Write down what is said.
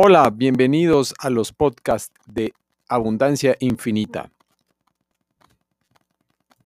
Hola, bienvenidos a los podcasts de Abundancia Infinita.